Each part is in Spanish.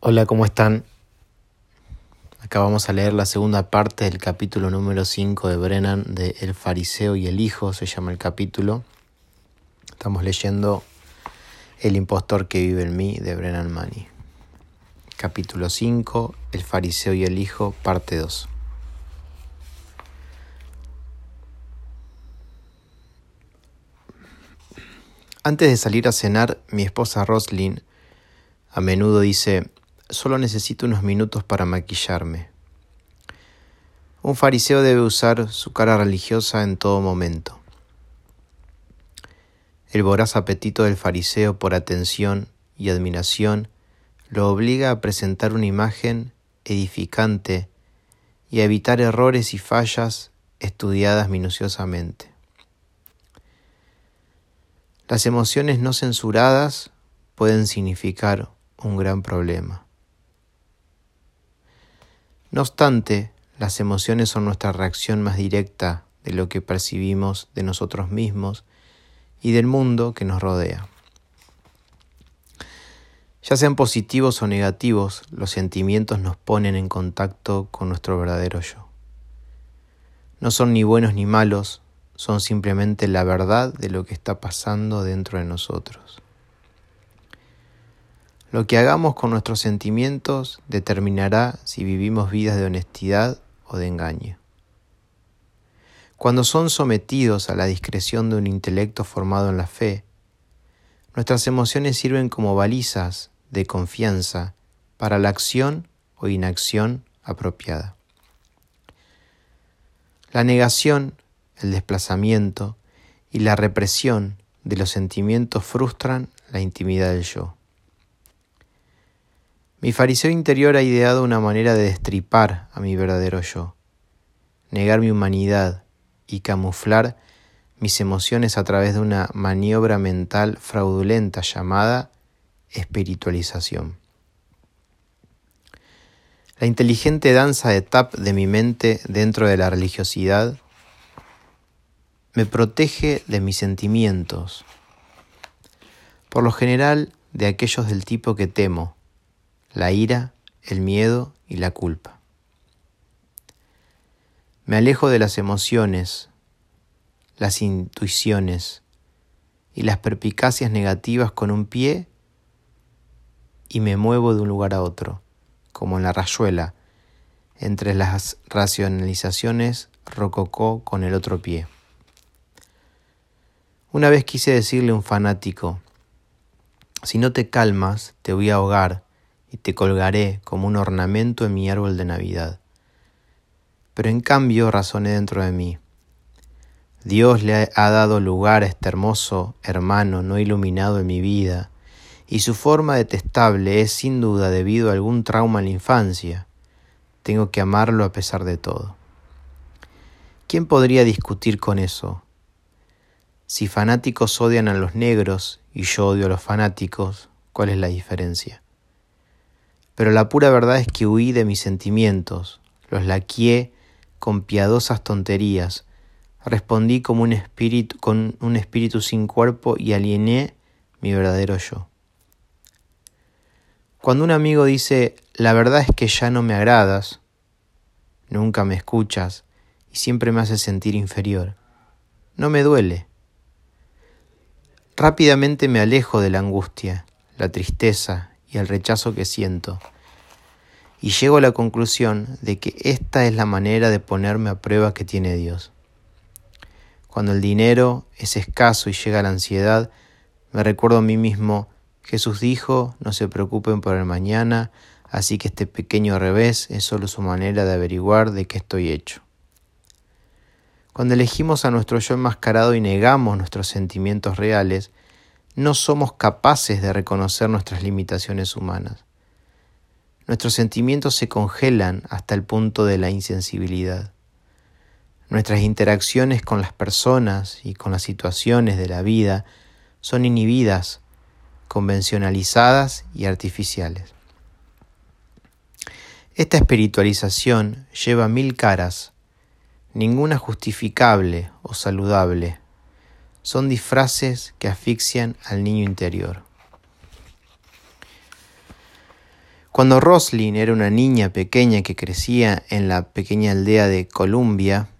Hola, ¿cómo están? Acá vamos a leer la segunda parte del capítulo número 5 de Brennan de El fariseo y el hijo, se llama el capítulo. Estamos leyendo El impostor que vive en mí de Brennan Manny. Capítulo 5, El fariseo y el hijo, parte 2. Antes de salir a cenar, mi esposa Roslyn a menudo dice, solo necesito unos minutos para maquillarme. Un fariseo debe usar su cara religiosa en todo momento. El voraz apetito del fariseo por atención y admiración lo obliga a presentar una imagen edificante y a evitar errores y fallas estudiadas minuciosamente. Las emociones no censuradas pueden significar un gran problema. No obstante, las emociones son nuestra reacción más directa de lo que percibimos de nosotros mismos y del mundo que nos rodea. Ya sean positivos o negativos, los sentimientos nos ponen en contacto con nuestro verdadero yo. No son ni buenos ni malos, son simplemente la verdad de lo que está pasando dentro de nosotros. Lo que hagamos con nuestros sentimientos determinará si vivimos vidas de honestidad o de engaño. Cuando son sometidos a la discreción de un intelecto formado en la fe, nuestras emociones sirven como balizas de confianza para la acción o inacción apropiada. La negación, el desplazamiento y la represión de los sentimientos frustran la intimidad del yo. Mi fariseo interior ha ideado una manera de destripar a mi verdadero yo, negar mi humanidad y camuflar mis emociones a través de una maniobra mental fraudulenta llamada espiritualización. La inteligente danza de tap de mi mente dentro de la religiosidad me protege de mis sentimientos, por lo general de aquellos del tipo que temo, la ira, el miedo y la culpa. Me alejo de las emociones, las intuiciones y las perpicacias negativas con un pie y me muevo de un lugar a otro, como en la rayuela, entre las racionalizaciones rococó con el otro pie. Una vez quise decirle a un fanático, si no te calmas, te voy a ahogar y te colgaré como un ornamento en mi árbol de Navidad. Pero en cambio razoné dentro de mí. Dios le ha dado lugar a este hermoso hermano no iluminado en mi vida, y su forma detestable es sin duda debido a algún trauma en la infancia. Tengo que amarlo a pesar de todo. ¿Quién podría discutir con eso? Si fanáticos odian a los negros y yo odio a los fanáticos, ¿cuál es la diferencia? Pero la pura verdad es que huí de mis sentimientos, los laquié con piadosas tonterías, respondí como un espíritu, con un espíritu sin cuerpo y aliené mi verdadero yo. Cuando un amigo dice, la verdad es que ya no me agradas, nunca me escuchas y siempre me hace sentir inferior, no me duele. Rápidamente me alejo de la angustia, la tristeza y el rechazo que siento, y llego a la conclusión de que esta es la manera de ponerme a prueba que tiene Dios. Cuando el dinero es escaso y llega la ansiedad, me recuerdo a mí mismo, Jesús dijo, no se preocupen por el mañana, así que este pequeño revés es solo su manera de averiguar de qué estoy hecho. Cuando elegimos a nuestro yo enmascarado y negamos nuestros sentimientos reales, no somos capaces de reconocer nuestras limitaciones humanas. Nuestros sentimientos se congelan hasta el punto de la insensibilidad. Nuestras interacciones con las personas y con las situaciones de la vida son inhibidas convencionalizadas y artificiales. Esta espiritualización lleva mil caras, ninguna justificable o saludable. Son disfraces que asfixian al niño interior. Cuando Roslyn era una niña pequeña que crecía en la pequeña aldea de Columbia,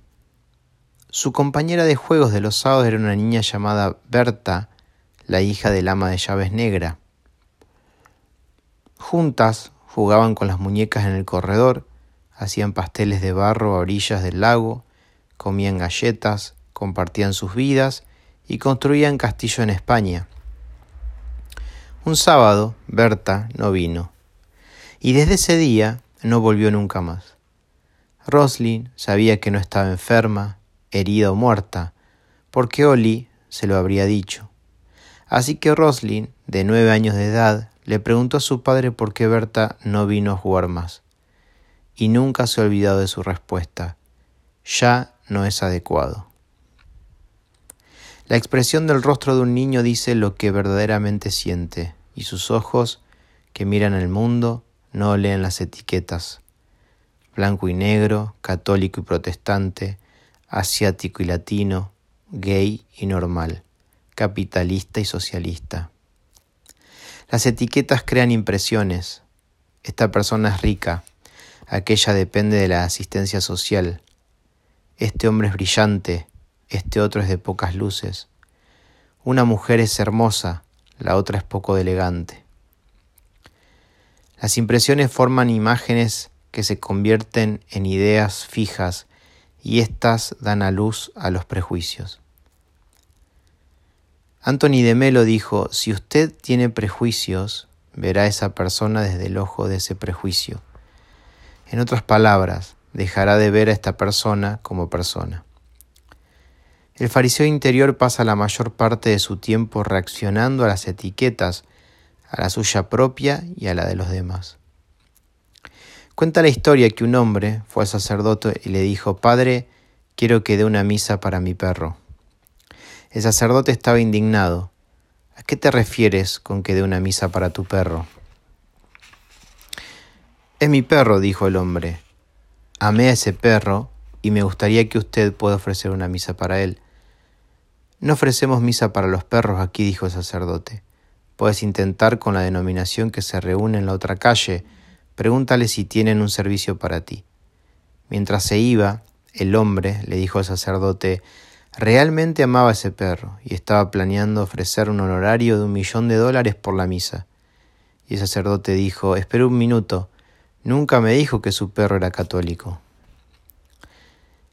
su compañera de juegos de los sábados era una niña llamada Berta, la hija del ama de llaves negra. Juntas jugaban con las muñecas en el corredor, hacían pasteles de barro a orillas del lago, comían galletas, compartían sus vidas y construían castillo en España. Un sábado, Berta no vino, y desde ese día no volvió nunca más. Roslyn sabía que no estaba enferma, herida o muerta, porque Oli se lo habría dicho. Así que Roslyn, de nueve años de edad, le preguntó a su padre por qué Berta no vino a jugar más. Y nunca se ha olvidado de su respuesta. Ya no es adecuado. La expresión del rostro de un niño dice lo que verdaderamente siente, y sus ojos, que miran el mundo, no leen las etiquetas. Blanco y negro, católico y protestante, asiático y latino, gay y normal, capitalista y socialista. Las etiquetas crean impresiones. Esta persona es rica, aquella depende de la asistencia social. Este hombre es brillante, este otro es de pocas luces. Una mujer es hermosa, la otra es poco elegante. Las impresiones forman imágenes que se convierten en ideas fijas y éstas dan a luz a los prejuicios. Anthony de Melo dijo, si usted tiene prejuicios, verá a esa persona desde el ojo de ese prejuicio. En otras palabras, dejará de ver a esta persona como persona. El fariseo interior pasa la mayor parte de su tiempo reaccionando a las etiquetas, a la suya propia y a la de los demás. Cuenta la historia que un hombre fue al sacerdote y le dijo, Padre, quiero que dé una misa para mi perro. El sacerdote estaba indignado. ¿A qué te refieres con que dé una misa para tu perro? Es mi perro, dijo el hombre. Amé a ese perro y me gustaría que usted pueda ofrecer una misa para él. No ofrecemos misa para los perros aquí, dijo el sacerdote. Puedes intentar con la denominación que se reúne en la otra calle, Pregúntale si tienen un servicio para ti. Mientras se iba, el hombre le dijo al sacerdote, realmente amaba a ese perro y estaba planeando ofrecer un honorario de un millón de dólares por la misa. Y el sacerdote dijo, espera un minuto, nunca me dijo que su perro era católico.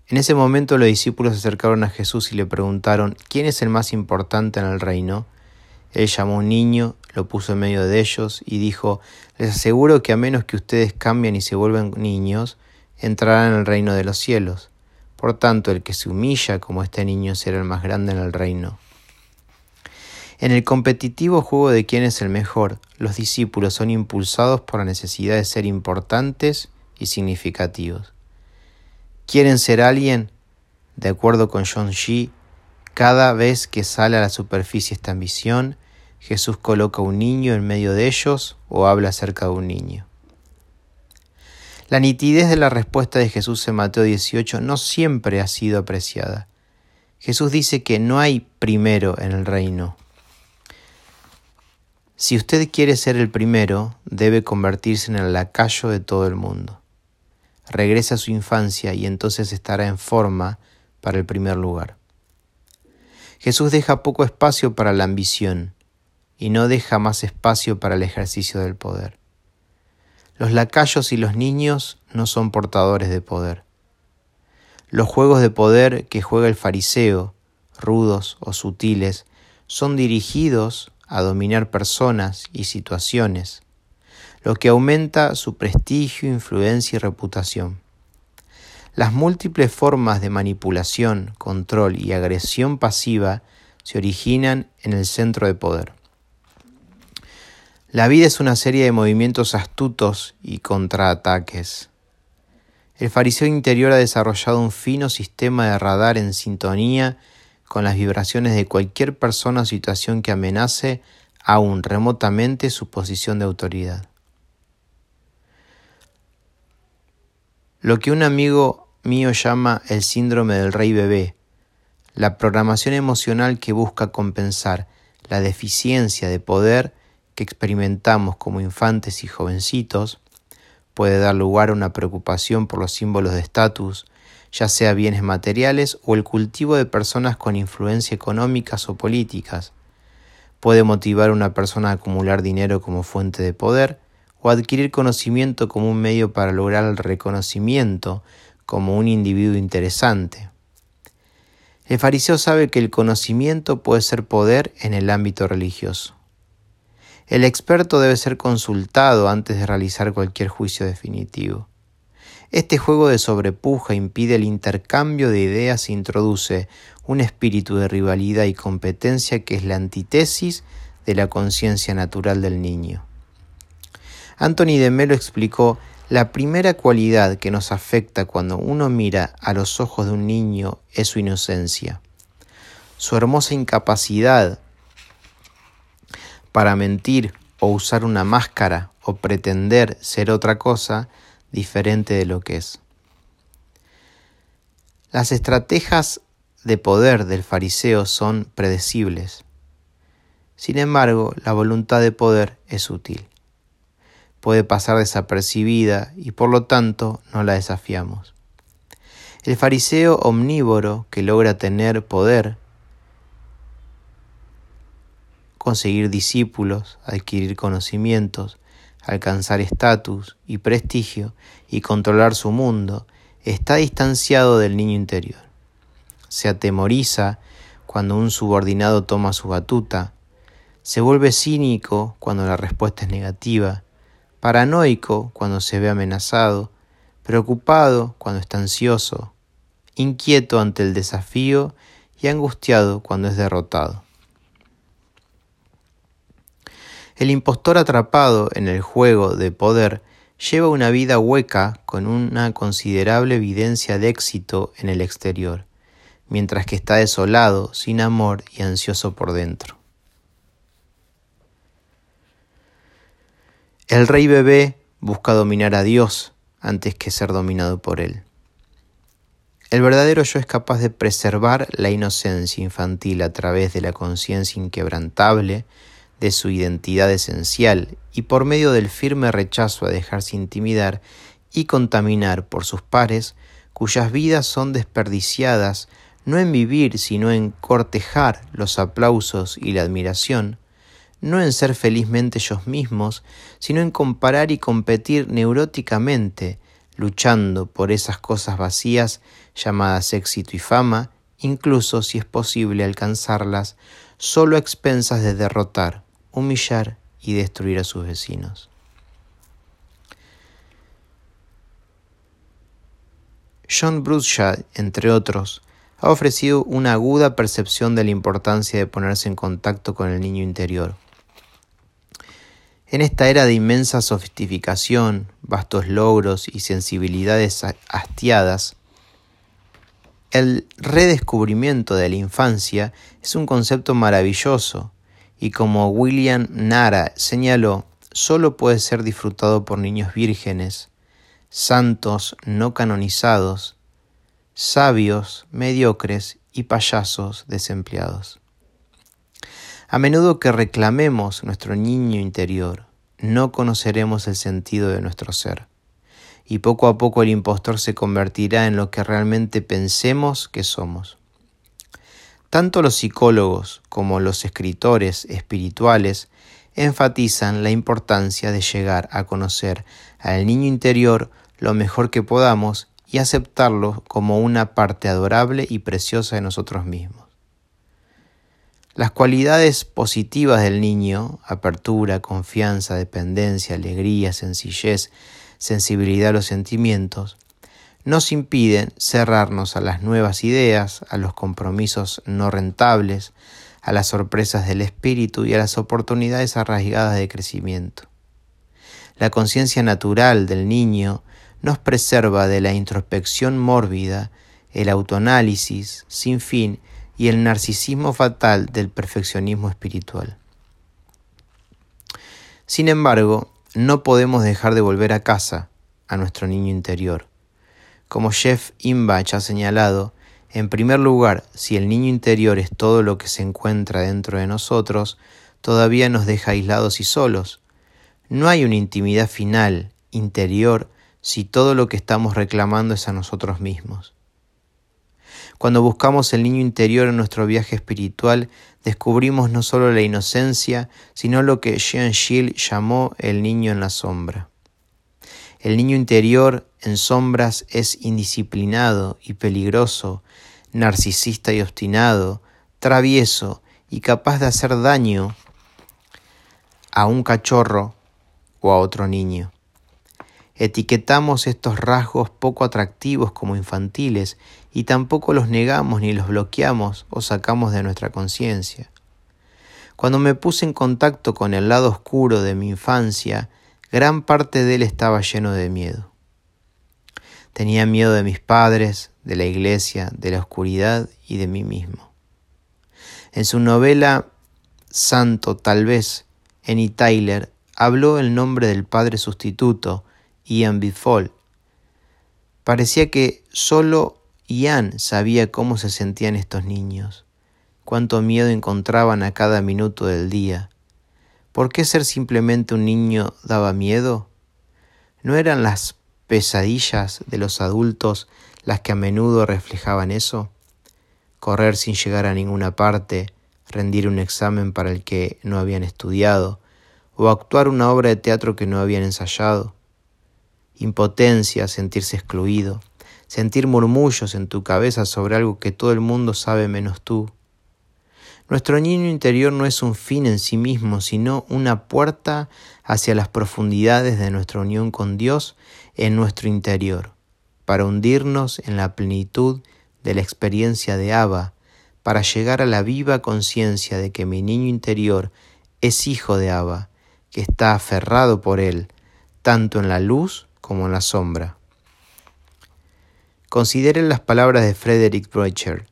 En ese momento los discípulos se acercaron a Jesús y le preguntaron, ¿quién es el más importante en el reino? Él llamó a un niño, lo puso en medio de ellos y dijo, les aseguro que a menos que ustedes cambien y se vuelvan niños, entrarán en el reino de los cielos. Por tanto, el que se humilla como este niño será el más grande en el reino. En el competitivo juego de quién es el mejor, los discípulos son impulsados por la necesidad de ser importantes y significativos. ¿Quieren ser alguien? De acuerdo con John Xi, cada vez que sale a la superficie esta ambición, Jesús coloca un niño en medio de ellos o habla acerca de un niño. La nitidez de la respuesta de Jesús en Mateo 18 no siempre ha sido apreciada. Jesús dice que no hay primero en el reino. Si usted quiere ser el primero, debe convertirse en el lacayo de todo el mundo. Regresa a su infancia y entonces estará en forma para el primer lugar. Jesús deja poco espacio para la ambición, y no deja más espacio para el ejercicio del poder. Los lacayos y los niños no son portadores de poder. Los juegos de poder que juega el fariseo, rudos o sutiles, son dirigidos a dominar personas y situaciones, lo que aumenta su prestigio, influencia y reputación. Las múltiples formas de manipulación, control y agresión pasiva se originan en el centro de poder. La vida es una serie de movimientos astutos y contraataques. El fariseo interior ha desarrollado un fino sistema de radar en sintonía con las vibraciones de cualquier persona o situación que amenace aún remotamente su posición de autoridad. Lo que un amigo mío llama el síndrome del rey bebé, la programación emocional que busca compensar la deficiencia de poder que experimentamos como infantes y jovencitos, puede dar lugar a una preocupación por los símbolos de estatus, ya sea bienes materiales o el cultivo de personas con influencia económicas o políticas. Puede motivar a una persona a acumular dinero como fuente de poder o adquirir conocimiento como un medio para lograr el reconocimiento como un individuo interesante. El fariseo sabe que el conocimiento puede ser poder en el ámbito religioso. El experto debe ser consultado antes de realizar cualquier juicio definitivo. Este juego de sobrepuja impide el intercambio de ideas e introduce un espíritu de rivalidad y competencia que es la antítesis de la conciencia natural del niño. Anthony de Melo explicó la primera cualidad que nos afecta cuando uno mira a los ojos de un niño es su inocencia, su hermosa incapacidad para mentir o usar una máscara o pretender ser otra cosa diferente de lo que es. Las estrategias de poder del fariseo son predecibles. Sin embargo, la voluntad de poder es útil. Puede pasar desapercibida y por lo tanto no la desafiamos. El fariseo omnívoro que logra tener poder conseguir discípulos, adquirir conocimientos, alcanzar estatus y prestigio y controlar su mundo, está distanciado del niño interior. Se atemoriza cuando un subordinado toma su batuta, se vuelve cínico cuando la respuesta es negativa, paranoico cuando se ve amenazado, preocupado cuando está ansioso, inquieto ante el desafío y angustiado cuando es derrotado. El impostor atrapado en el juego de poder lleva una vida hueca con una considerable evidencia de éxito en el exterior, mientras que está desolado, sin amor y ansioso por dentro. El rey bebé busca dominar a Dios antes que ser dominado por él. El verdadero yo es capaz de preservar la inocencia infantil a través de la conciencia inquebrantable de su identidad esencial y por medio del firme rechazo a dejarse intimidar y contaminar por sus pares, cuyas vidas son desperdiciadas no en vivir, sino en cortejar los aplausos y la admiración, no en ser felizmente ellos mismos, sino en comparar y competir neuróticamente, luchando por esas cosas vacías llamadas éxito y fama, incluso si es posible alcanzarlas, solo a expensas de derrotar humillar y destruir a sus vecinos. John Bruce entre otros, ha ofrecido una aguda percepción de la importancia de ponerse en contacto con el niño interior. En esta era de inmensa sofisticación, vastos logros y sensibilidades hastiadas, el redescubrimiento de la infancia es un concepto maravilloso y como William Nara señaló, solo puede ser disfrutado por niños vírgenes, santos no canonizados, sabios mediocres y payasos desempleados. A menudo que reclamemos nuestro niño interior, no conoceremos el sentido de nuestro ser, y poco a poco el impostor se convertirá en lo que realmente pensemos que somos. Tanto los psicólogos como los escritores espirituales enfatizan la importancia de llegar a conocer al niño interior lo mejor que podamos y aceptarlo como una parte adorable y preciosa de nosotros mismos. Las cualidades positivas del niño, apertura, confianza, dependencia, alegría, sencillez, sensibilidad a los sentimientos, nos impiden cerrarnos a las nuevas ideas, a los compromisos no rentables, a las sorpresas del espíritu y a las oportunidades arraigadas de crecimiento. La conciencia natural del niño nos preserva de la introspección mórbida, el autoanálisis sin fin y el narcisismo fatal del perfeccionismo espiritual. Sin embargo, no podemos dejar de volver a casa, a nuestro niño interior, como Jeff Imbach ha señalado, en primer lugar, si el niño interior es todo lo que se encuentra dentro de nosotros, todavía nos deja aislados y solos. No hay una intimidad final, interior, si todo lo que estamos reclamando es a nosotros mismos. Cuando buscamos el niño interior en nuestro viaje espiritual, descubrimos no solo la inocencia, sino lo que Jean Gilles llamó el niño en la sombra. El niño interior en sombras es indisciplinado y peligroso, narcisista y obstinado, travieso y capaz de hacer daño a un cachorro o a otro niño. Etiquetamos estos rasgos poco atractivos como infantiles y tampoco los negamos ni los bloqueamos o sacamos de nuestra conciencia. Cuando me puse en contacto con el lado oscuro de mi infancia, gran parte de él estaba lleno de miedo. Tenía miedo de mis padres, de la iglesia, de la oscuridad y de mí mismo. En su novela Santo, tal vez, Annie Tyler habló el nombre del padre sustituto, Ian Bifol. Parecía que solo Ian sabía cómo se sentían estos niños, cuánto miedo encontraban a cada minuto del día. ¿Por qué ser simplemente un niño daba miedo? ¿No eran las pesadillas de los adultos las que a menudo reflejaban eso? Correr sin llegar a ninguna parte, rendir un examen para el que no habían estudiado, o actuar una obra de teatro que no habían ensayado impotencia, sentirse excluido, sentir murmullos en tu cabeza sobre algo que todo el mundo sabe menos tú. Nuestro niño interior no es un fin en sí mismo, sino una puerta hacia las profundidades de nuestra unión con Dios en nuestro interior, para hundirnos en la plenitud de la experiencia de Abba, para llegar a la viva conciencia de que mi niño interior es hijo de Abba, que está aferrado por él, tanto en la luz como en la sombra. Consideren las palabras de Frederick Broecher.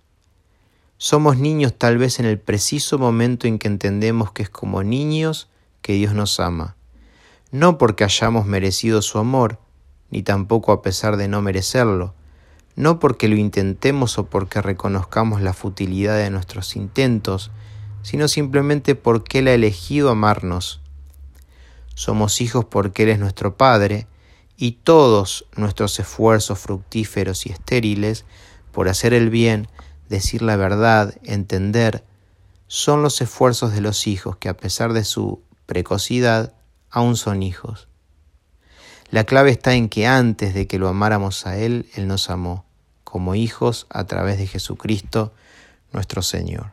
Somos niños tal vez en el preciso momento en que entendemos que es como niños que Dios nos ama, no porque hayamos merecido su amor, ni tampoco a pesar de no merecerlo, no porque lo intentemos o porque reconozcamos la futilidad de nuestros intentos, sino simplemente porque Él ha elegido amarnos. Somos hijos porque Él es nuestro Padre, y todos nuestros esfuerzos fructíferos y estériles por hacer el bien, decir la verdad, entender, son los esfuerzos de los hijos que a pesar de su precocidad aún son hijos. La clave está en que antes de que lo amáramos a Él, Él nos amó, como hijos a través de Jesucristo nuestro Señor.